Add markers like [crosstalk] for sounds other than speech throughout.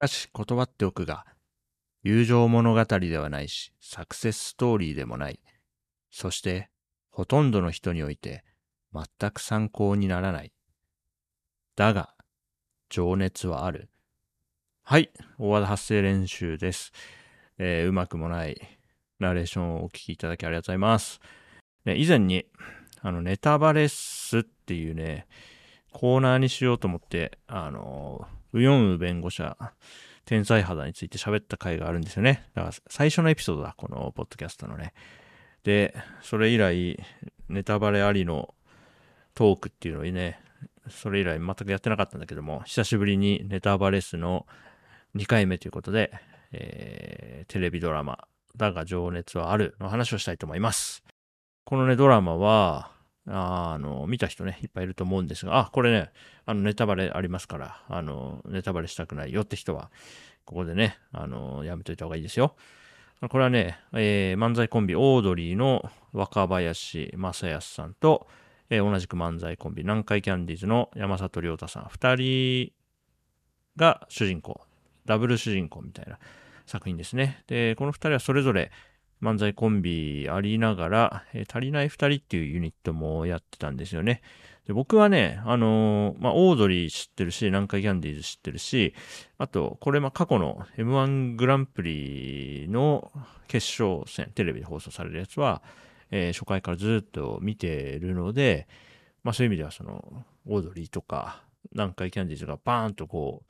しかし断っておくが、友情物語ではないし、サクセスストーリーでもない。そして、ほとんどの人において、全く参考にならない。だが、情熱はある。はい。大和田発声練習です。えー、うまくもないナレーションをお聞きいただきありがとうございます。ね、以前に、あの、ネタバレスっていうね、コーナーにしようと思って、あの、ウヨンウ弁護者、天才肌について喋った回があるんですよね。だから最初のエピソードだ、このポッドキャストのね。で、それ以来、ネタバレありのトークっていうのをね、それ以来全くやってなかったんだけども、久しぶりにネタバレスの2回目ということで、えー、テレビドラマ、だが情熱はあるの話をしたいと思います。このね、ドラマは、あの、見た人ね、いっぱいいると思うんですが、あ、これね、あの、ネタバレありますから、あの、ネタバレしたくないよって人は、ここでね、あの、やめといた方がいいですよ。これはね、えー、漫才コンビ、オードリーの若林正康さんと、えー、同じく漫才コンビ、南海キャンディーズの山里亮太さん、二人が主人公、ダブル主人公みたいな作品ですね。で、この二人はそれぞれ漫才コンビありながら、えー、足りない二人っていうユニットもやってたんですよね。で僕はね、あのー、まあ、オードリー知ってるし、南海キャンディーズ知ってるし、あと、これ、ま、過去の M1 グランプリの決勝戦、テレビで放送されるやつは、えー、初回からずっと見てるので、まあ、そういう意味では、その、オードリーとか、南海キャンディーズがバーンとこ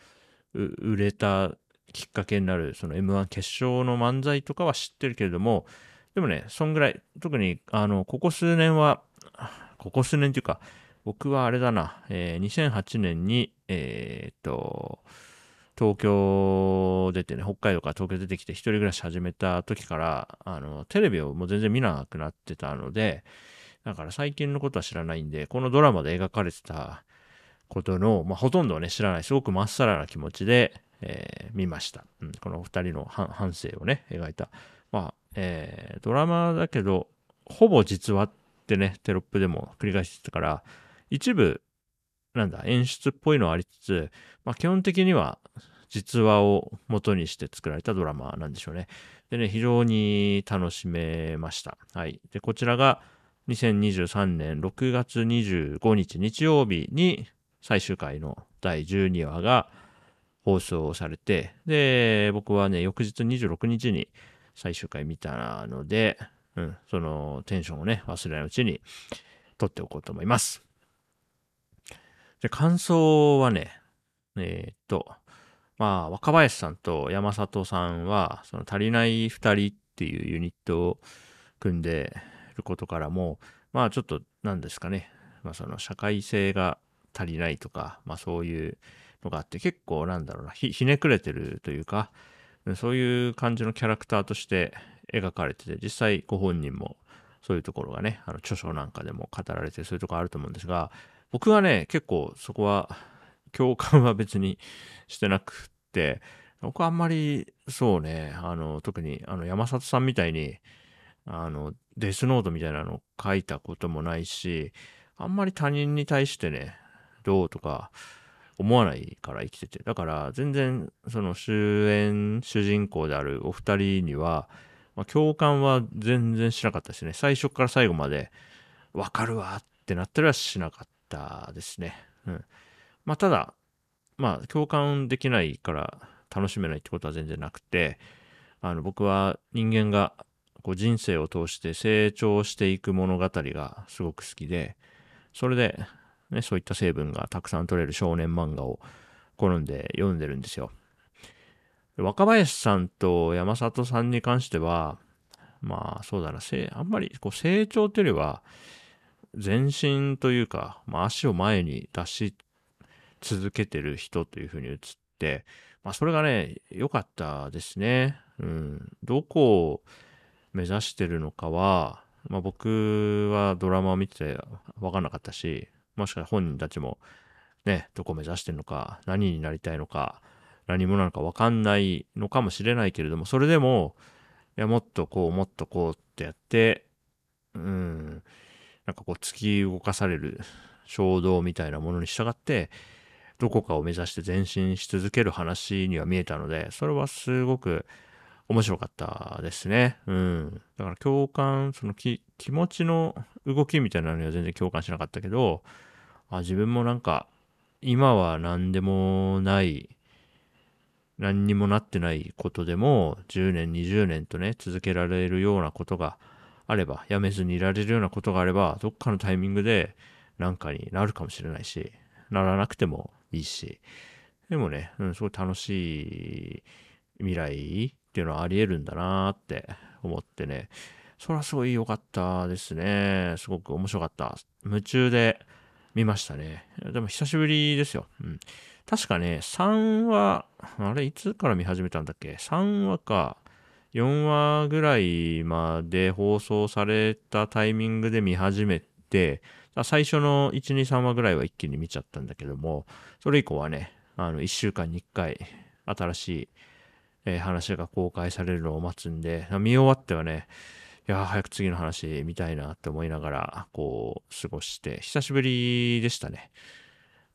う、売れたきっかけになる、その M1 決勝の漫才とかは知ってるけれども、でもね、そんぐらい、特に、あの、ここ数年は、ここ数年っていうか、僕はあれだな、えー、2008年に、えー、っと、東京出てね、北海道から東京出てきて一人暮らし始めた時から、あの、テレビをもう全然見なくなってたので、だから最近のことは知らないんで、このドラマで描かれてたことの、まあ、ほとんどはね、知らない、すごくまっさらな気持ちで、えー、見ました。うん、この二人の反省をね、描いた。まあ、えー、ドラマだけど、ほぼ実話ってね、テロップでも繰り返してたから、一部、なんだ、演出っぽいのはありつつ、まあ、基本的には実話を元にして作られたドラマなんでしょうね。でね、非常に楽しめました。はい。で、こちらが2023年6月25日日曜日に最終回の第12話が放送されて、で、僕はね、翌日26日に最終回見たので、うん、そのテンションをね、忘れないうちに撮っておこうと思います。で、感想はね、えー、っと、まあ、若林さんと山里さんは、その足りない二人っていうユニットを組んでることからも、まあちょっと何ですかね、まあその社会性が足りないとか、まあそういうのがあって結構なんだろうな、ひねくれてるというか、そういう感じのキャラクターとして描かれてて、実際ご本人もそういうところがね、あの著書なんかでも語られてそういうところあると思うんですが、僕はね、結構そこは共感は別にしてなくって、僕はあんまりそうね、あの、特にあの山里さんみたいに、あの、デスノートみたいなのを書いたこともないし、あんまり他人に対してね、どうとか思わないから生きてて。だから全然その主演、主人公であるお二人には、まあ、共感は全然しなかったですね。最初から最後までわかるわってなったりはしなかったですね。うん。まあ、ただ、まあ、共感できないから楽しめないってことは全然なくて、あの、僕は人間がこう人生を通して成長していく物語がすごく好きで、それで、ね、そういった成分がたくさん取れる少年漫画を好んで読んでるんですよ。若林さんと山里さんに関しては、まあそうだな、せあんまりこう成長というよりは、前進というか、まあ、足を前に出し続けてる人というふうに映って、まあ、それがね、良かったですね。うん。どこを目指してるのかは、まあ、僕はドラマを見てて分かんなかったし、もしかしたら本人たちもね、どこ目指してるのか、何になりたいのか、何者なのか分かんないのかもしれないけれども、それでも、いや、もっとこう、もっとこうってやって、うん、なんかこう突き動かされる衝動みたいなものに従ってどこかを目指して前進し続ける話には見えたので、それはすごく面白かったですね。うん。だから共感、その気持ちの動きみたいなのには全然共感しなかったけど、あ自分もなんか、今は何でもない、何にもなってないことでも、10年、20年とね、続けられるようなことがあれば、やめずにいられるようなことがあれば、どっかのタイミングで何かになるかもしれないし、ならなくてもいいし、でもね、うん、すごい楽しい未来っていうのはあり得るんだなーって思ってね、それはすごい良かったですね。すごく面白かった。夢中で見ましたね。でも久しぶりですよ。うん。確かね、3話、あれ、いつから見始めたんだっけ ?3 話か、4話ぐらいまで放送されたタイミングで見始めて、最初の1、2、3話ぐらいは一気に見ちゃったんだけども、それ以降はね、あの、1週間に1回、新しい、えー、話が公開されるのを待つんで、見終わってはね、いや早く次の話見たいなって思いながら、こう、過ごして、久しぶりでしたね。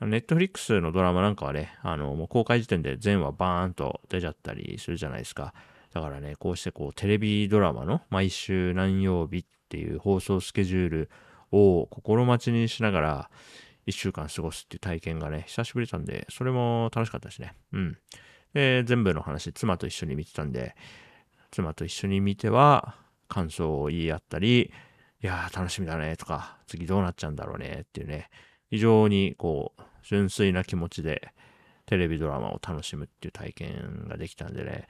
ネットフリックスのドラマなんかはね、あの、もう公開時点で全話バーンと出ちゃったりするじゃないですか。だからね、こうしてこう、テレビドラマの毎週何曜日っていう放送スケジュールを心待ちにしながら一週間過ごすっていう体験がね、久しぶりだったんで、それも楽しかったですね。うん。で、全部の話、妻と一緒に見てたんで、妻と一緒に見ては感想を言い合ったり、いやー楽しみだねとか、次どうなっちゃうんだろうねっていうね、非常にこう、純粋な気持ちでテレビドラマを楽しむっていう体験ができたんでね、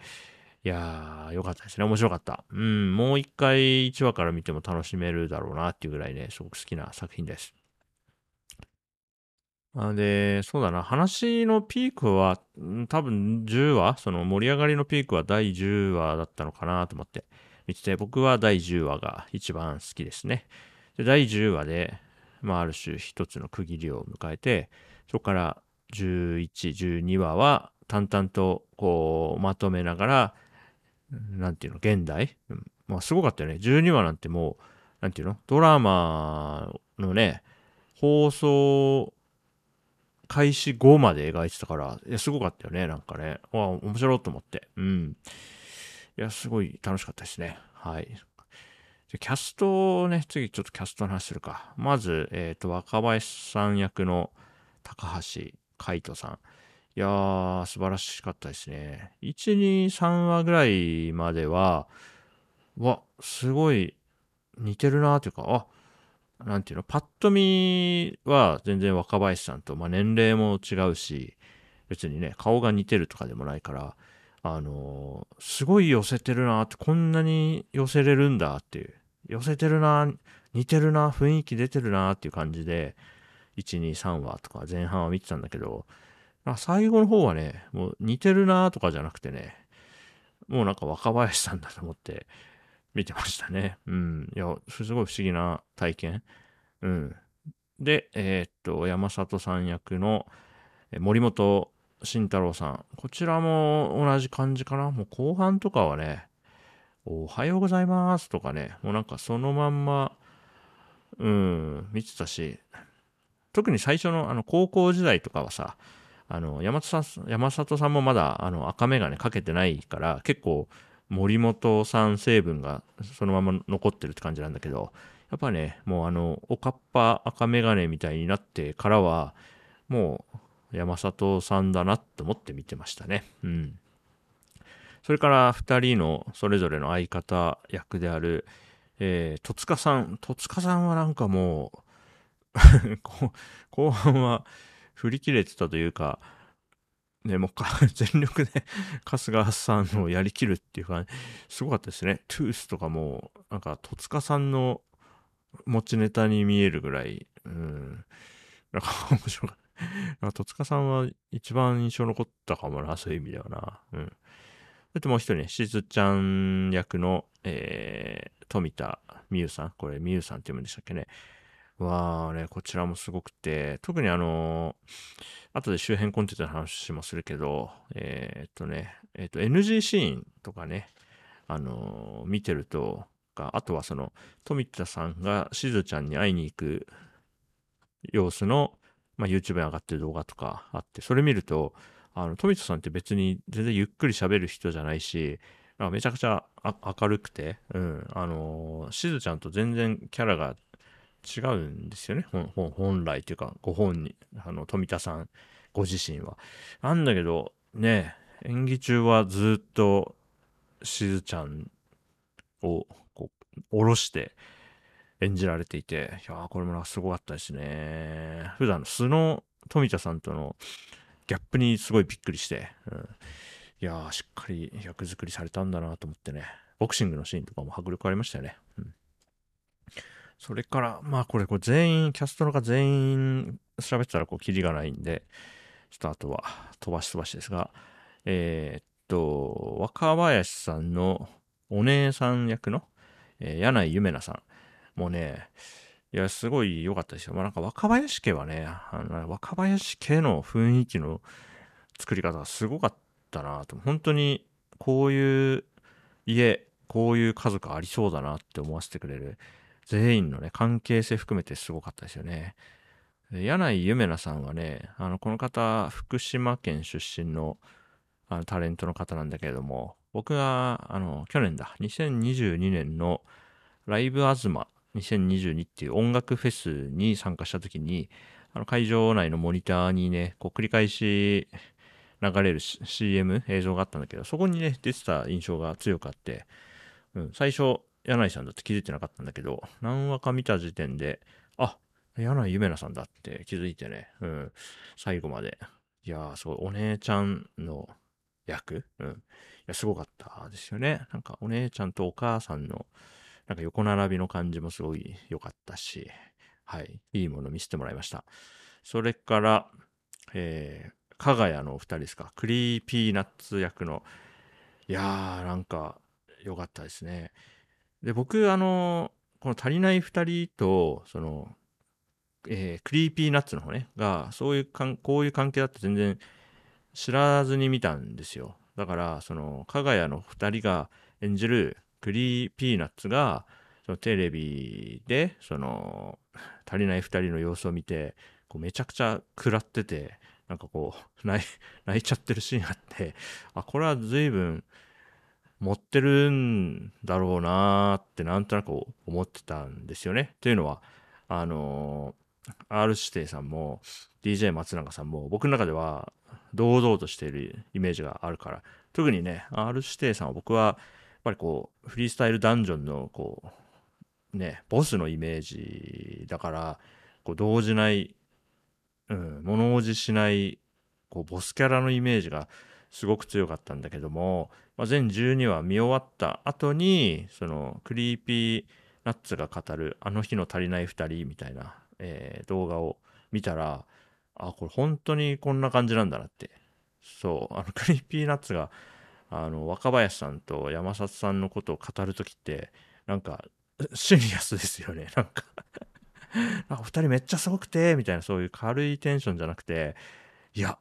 いやー、よかったですね。面白かった。うん、もう一回1話から見ても楽しめるだろうなっていうぐらいね、すごく好きな作品です。で、そうだな、話のピークは、多分10話、その盛り上がりのピークは第10話だったのかなと思って見てて、僕は第10話が一番好きですね。で、第10話で、まあ、ある種一つの区切りを迎えて、そこから11、12話は淡々とこうまとめながら、なんていうの、現代、まあすごかったよね。12話なんてもう、なんていうの、ドラマのね、放送開始後まで描いてたから、すごかったよね、なんかね。わ面白いと思って。うん。いや、すごい楽しかったですね。はい。じゃキャストをね、次ちょっとキャストの話するか。まず、えっ、ー、と、若林さん役の高橋海人さん。いやー、素晴らしかったですね。1、2、3話ぐらいまでは、わ、すごい似てるなーっていうか、あ、なんていうの、パッと見は全然若林さんと、まあ、年齢も違うし、別にね、顔が似てるとかでもないから、あのー、すごい寄せてるなって、こんなに寄せれるんだっていう、寄せてるな、似てるな、雰囲気出てるなっていう感じで、1、2、3話とか前半は見てたんだけど、最後の方はね、もう似てるなとかじゃなくてね、もうなんか若林さんだと思って見てましたね。うん。いや、すごい不思議な体験。うん。で、えー、っと、山里さん役の森本慎太郎さん。こちらも同じ感じかな？もう後半とかはね、おはようございますとかね、もうなんかそのまんま、うん、見てたし、特に最初のあの高校時代とかはさ、あの、山里さん、山里さんもまだ、あの、赤眼鏡かけてないから、結構、森本さん成分がそのまま残ってるって感じなんだけど、やっぱね、もうあの、おかっぱ赤眼鏡みたいになってからは、もう、山里さんだなと思って見てましたね。うん。それから二人のそれぞれの相方役である、えー、戸塚さん。戸塚さんはなんかもう [laughs] 後半は振り切れてたというか、ね、もう [laughs] 全力で春日さんをやりきるっていうか、すごかったですね。トゥースとかも、なんか戸塚さんの持ちネタに見えるぐらい、うん、なんか面白かった。[laughs] 戸塚さんは一番印象残ったかもな、そういう意味ではな。うん。それともう一人ね、しずちゃん役の、えー、富田美優さん。これ、美優さんって読むんでしたっけね。はね、こちらもすごくて、特にあの、後で周辺コンテンツの話もするけど、えー、っとね、えー、っと NG シーンとかね、あの見てると、あとはその、富田さんがしずちゃんに会いに行く様子のまあ、YouTube に上がってる動画とかあって、それ見ると、あの、富田さんって別に全然ゆっくり喋る人じゃないし、めちゃくちゃ明るくて、うん、あのー、しずちゃんと全然キャラが違うんですよね。本来というか、ご本人、あの、富田さんご自身は。なんだけど、ね、演技中はずっとしずちゃんをこう下ろして演じられていて、いや、これもすごかったですね。普段の素の富田さんとのギャップにすごいびっくりして、うん、いや、しっかり役作りされたんだなと思ってね、ボクシングのシーンとかも迫力ありましたよね。うん、それから、まあこれ、全員、キャストの方全員喋ってたらこう、キリがないんで、ちょっとあとは飛ばし飛ばしですが、えー、っと、若林さんのお姉さん役の、えー、柳井ゆめなさん。もうね、いや、すごい良かったですよ。まあ、なんか若林家はね、あの若林家の雰囲気の作り方がすごかったなと。本当にこういう家、こういう家族ありそうだなって思わせてくれる全員のね、関係性含めてすごかったですよね。柳井ゆめなさんはね、あの、この方、福島県出身のあのタレントの方なんだけれども、僕が、あの、去年だ、2022年のライブアズマ2022っていう音楽フェスに参加した時に、あの会場内のモニターにね、こう繰り返し流れる CM 映像があったんだけど、そこにね、出てた印象が強くあって、うん、最初、柳井さんだって気づいてなかったんだけど、何話か見た時点で、あ、柳井ゆめなさんだって気づいてね、うん、最後まで。いやー、すごい、お姉ちゃんの役、うん、いや、すごかったですよね。なんか、お姉ちゃんとお母さんの、なんか横並びの感じもすごい良かったし、はい、いいもの見せてもらいました。それから、えー、かが屋のお二人ですか、クリーピーナッツ役の、いやー、なんか良かったですね。で、僕、あの、この足りない二人と、その、えー、クリーピーナッツの方ね、が、そういうかん、こういう関係だって全然知らずに見たんですよ。だから、その、かが屋の二人が演じるクリーピーナッツが、テレビで、その、足りない二人の様子を見て、めちゃくちゃ食らってて、なんかこう、[laughs] 泣い泣いちゃってるシーンあって、あ、これは随分持ってるんだろうなーってなんとなく思ってたんですよね。というのは、あのー、R 指定さんも DJ 松永さんも僕の中では堂々としているイメージがあるから、特にね、R 指定さんは僕はやっぱりこう、フリースタイルダンジョンの、こう、ね、ボスのイメージだから、こう、動じない、うん、物おじしない、こう、ボスキャラのイメージがすごく強かったんだけども、まあ、全12話見終わった後に、その、クリーピーナッツが語る、あの日の足りない二人みたいな、えー、動画を見たら、あ、これ本当にこんな感じなんだなって。そう、あの、 Creepy Nuts が、あの、若林さんと山里さんのことを語るときって、なんか、シリアスですよね。[laughs] なんかなんか二人めっちゃすごくて、みたいなそういう軽いテンションじゃなくて、いや、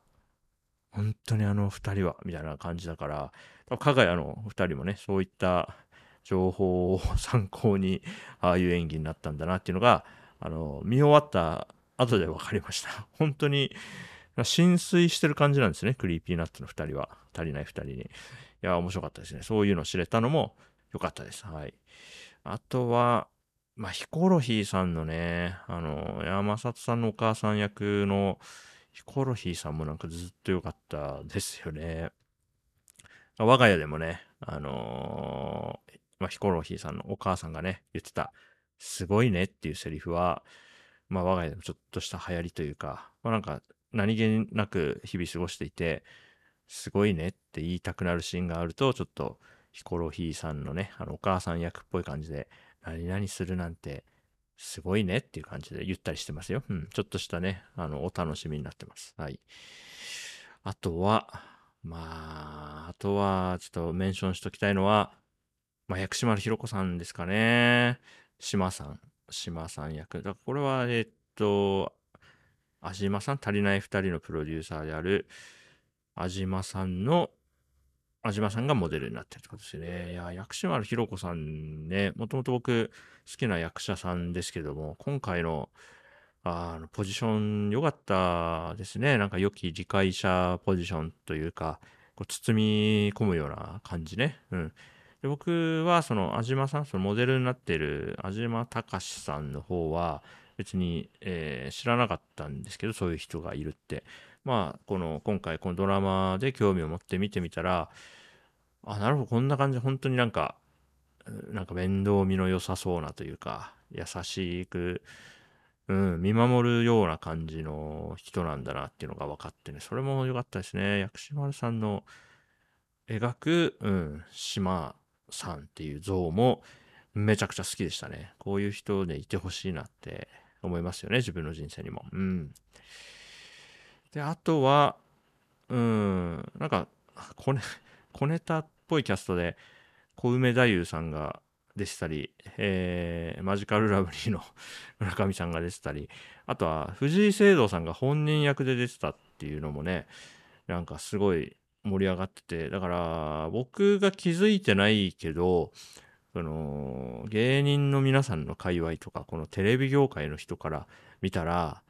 本当にあの二人は、みたいな感じだから、かが屋の二人もね、そういった情報を参考に、ああいう演技になったんだなっていうのが、あの、見終わった後で分かりました。本当に、心酔してる感じなんですね。 Creepy Nuts の二人は。足りない二人に。いや、面白かったですね。そういうの知れたのも良かったです。はい。あとは、まあ、ヒコロヒーさんのね、あの、山里さんのお母さん役のヒコロヒーさんもなんかずっと良かったですよね。我が家でもね、あのー、まあ、ヒコロヒーさんのお母さんがね、言ってた、すごいねっていうセリフは、まあ、我が家でもちょっとした流行りというか、まあ、なんか、何気なく日々過ごしていて、すごいねって言いたくなるシーンがあると、ちょっとヒコロヒーさんのね、あのお母さん役っぽい感じで、何々するなんてすごいねっていう感じで言ったりしてますよ。うん。ちょっとしたね、あの、お楽しみになってます。はい。あとは、まあ、あとは、ちょっとメンションしときたいのは、まあ、薬師丸ひろ子さんですかね。島さん。島さん役。だからこれは、えっと、安島さん、足りない二人のプロデューサーである、安島さんの、安島さんがモデルになってるってことですね。いや、薬師丸ひろ子さんね、もともと僕好きな役者さんですけども、今回のあの、ポジション良かったですね。なんか良き理解者ポジションというか、こう包み込むような感じね。うん。で僕はその安島さん、そのモデルになってる安島隆さんの方は別に、えー、知らなかったんですけど、そういう人がいるって。まあ、この今回このドラマで興味を持って見てみたら、あ、なるほど、こんな感じ、本当になんか、なんか面倒見の良さそうなというか、優しく、うん、見守るような感じの人なんだなっていうのが分かってね、それも良かったですね。薬師丸さんの描く、うん、島さんっていう像もめちゃくちゃ好きでしたね。こういう人でいてほしいなって思いますよね、自分の人生にも。うん。で、あとは、うん、なんか、小ネ [laughs] 小ネタっぽいキャストで、小梅太夫さんがでしたり、えー、マジカルラブリーの [laughs] 村上さんが出てたり、あとは藤井聖堂さんが本人役で出てたっていうのもね、なんかすごい盛り上がってて、だから僕が気づいてないけど、その芸人の皆さんの界隈とか、このテレビ業界の人から見たら、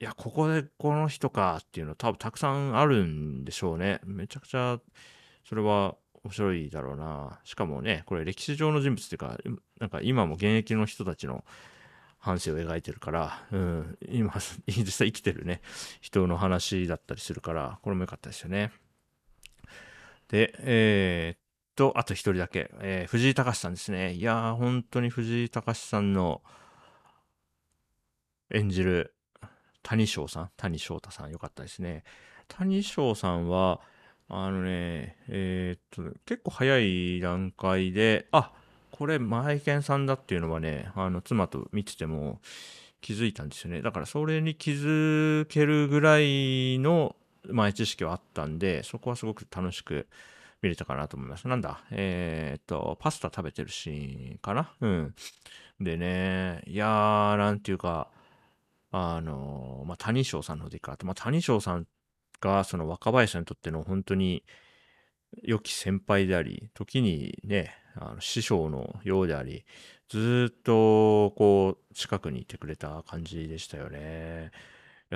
いや、ここでこの人かっていうの多分たくさんあるんでしょうね。めちゃくちゃ、それは面白いだろうな。しかもね、これ歴史上の人物っていうか、なんか今も現役の人たちの半生を描いてるから、うん、今、実際生きてるね、人の話だったりするから、これも良かったですよね。で、えー、っと、あと一人だけ、えー、藤井隆さんですね。いやー、本当に藤井隆さんの演じる谷翔さん、谷翔太さん、良かったですね。谷翔さんは、あのね、えー、っと、結構早い段階で、あ、これ、マイケンさんだっていうのはね、あの、妻と見てても気づいたんですよね。だから、それに気づけるぐらいの前知識はあったんで、そこはすごく楽しく見れたかなと思います。なんだ、えー、っと、パスタ食べてるシーンかな？うん。でね、いやー、なんていうか、あの、まあ、谷翔さんの方でいいかと、まあ、谷翔さんが、その若林さんにとっての本当に良き先輩であり、時にね、あの師匠のようであり、ずっとこう近くにいてくれた感じでしたよね。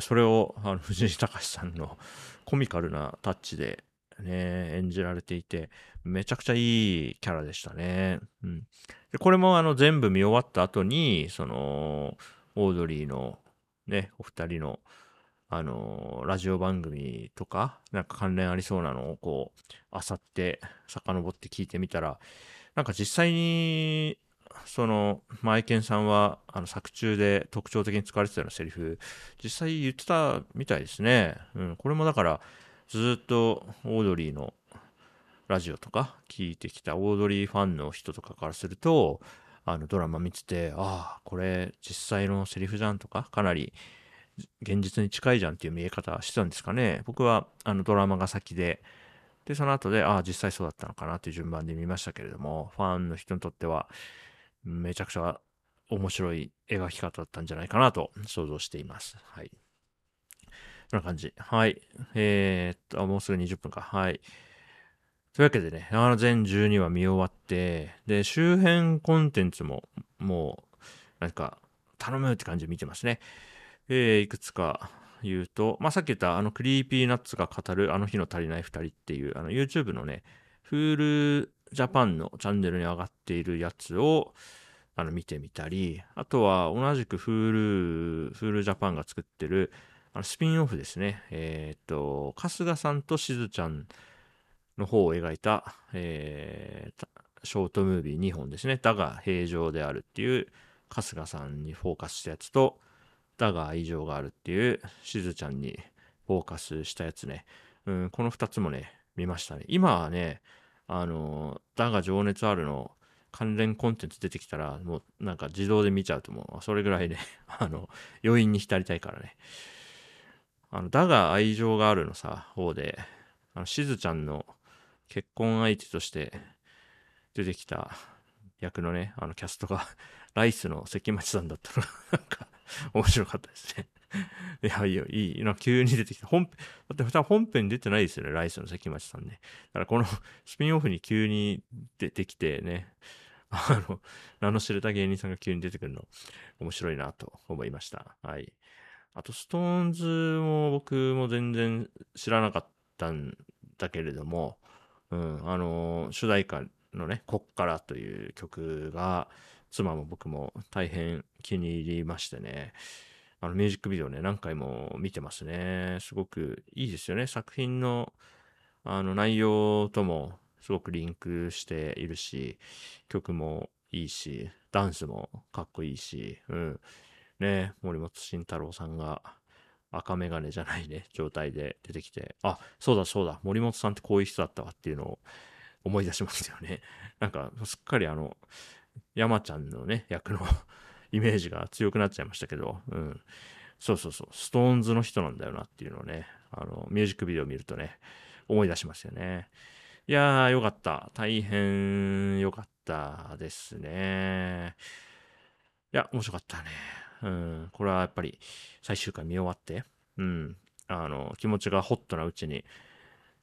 それをあの藤井隆さんのコミカルなタッチでね、演じられていて、めちゃくちゃいいキャラでしたね。うん、でこれもあの全部見終わった後に、その、オードリーのね、お二人のあの、ラジオ番組とか、なんか関連ありそうなのをこう、あさって、遡って聞いてみたら、なんか実際に、その、マイケンさんは、あの、作中で特徴的に使われてたようなセリフ、実際言ってたみたいですね。うん、これもだから、ずっとオードリーのラジオとか聞いてきたオードリーファンの人とかからすると、あのドラマ見てて、ああ、これ実際のセリフじゃんとか、かなり現実に近いじゃんっていう見え方してたんですかね。僕はあのドラマが先で、で、その後で、ああ、実際そうだったのかなっていう順番で見ましたけれども、ファンの人にとっては、めちゃくちゃ面白い描き方だったんじゃないかなと想像しています。はい。こんな感じ。はい。えー、っと、もうすぐ20分か。はい。というわけでね、あの全12話見終わって、で、周辺コンテンツも、もう、なんか、頼むって感じで見てますね。えー、いくつか言うと、まあ、さっき言ったあの Creepy Nuts が語るあの日の足りない二人っていうあの YouTube のね、 Hulu Japan のチャンネルに上がっているやつをあの見てみたり、あとは同じく Hulu、Hulu Japan が作ってるあのスピンオフですね。えっ、と、春日さんとしずちゃんの方を描いた、えー、ショートムービー2本ですね。だが平常であるっていう春日さんにフォーカスしたやつと、だが愛情があるっていうしずちゃんにフォーカスしたやつね。うん、この2つもね、見ましたね。今はね、あの、だが情熱あるの関連コンテンツ出てきたら、もうなんか自動で見ちゃうと思う。それぐらいね、[laughs] あの、余韻に浸りたいからね。あの、だが愛情があるのさ、方で、あの、しずちゃんの結婚相手として出てきた役のね、あのキャストが [laughs] ライスの関町さんだったのが、なんか、面白かったですね。[laughs] いや、いいよ、いい。な急に出てきた。本、だって普段本編出てないですよね、ライスの関町さんね。だからこのスピンオフに急に出てきてね、あの、名の知れた芸人さんが急に出てくるの面白いなと思いました。はい。あと、ストーンズも僕も全然知らなかったんだけれども、うん、あの、主題歌のね、こっからという曲が、妻も僕も大変気に入りましてね、あのミュージックビデオね、何回も見てますね。すごくいいですよね。作品のあの内容ともすごくリンクしているし、曲もいいし、ダンスもかっこいいし、うん。ね、森本慎太郎さんが赤メガネじゃないね、状態で出てきて、あ、そうだそうだ、森本さんってこういう人だったわっていうのを思い出しますよね。[laughs] なんか、すっかりあの、山ちゃんのね、役の [laughs] イメージが強くなっちゃいましたけど、うん。そうそうそう、ストーンズの人なんだよなっていうのをね、あの、ミュージックビデオ見るとね、思い出しますよね。いやー、よかった。大変よかったですね。いや、面白かったね。うん。これはやっぱり最終回見終わって、うん。あの、気持ちがホットなうちに、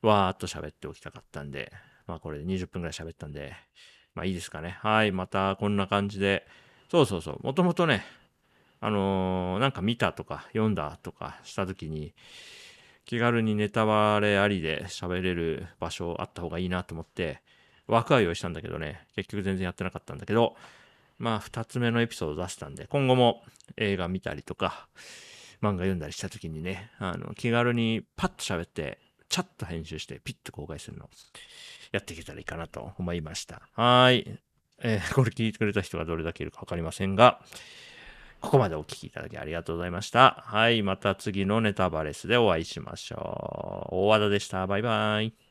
わーっと喋っておきたかったんで、まあこれで20分くらい喋ったんで、まあいいですかね。はい。またこんな感じで、そうそうそう。もともとね、あのー、なんか見たとか読んだとかした時に、気軽にネタバレありで喋れる場所あった方がいいなと思って、枠は用意したんだけどね、結局全然やってなかったんだけど、まあ二つ目のエピソード出したんで、今後も映画見たりとか、漫画読んだりした時にね、あの、気軽にパッと喋って、チャッと編集してピッと公開するの、やっていけたらいいかなと思いました。はい。えー、これ聞いてくれた人がどれだけいるかわかりませんが、ここまでお聞きいただきありがとうございました。はい。また次のネタバレスでお会いしましょう。大和田でした。バイバイ。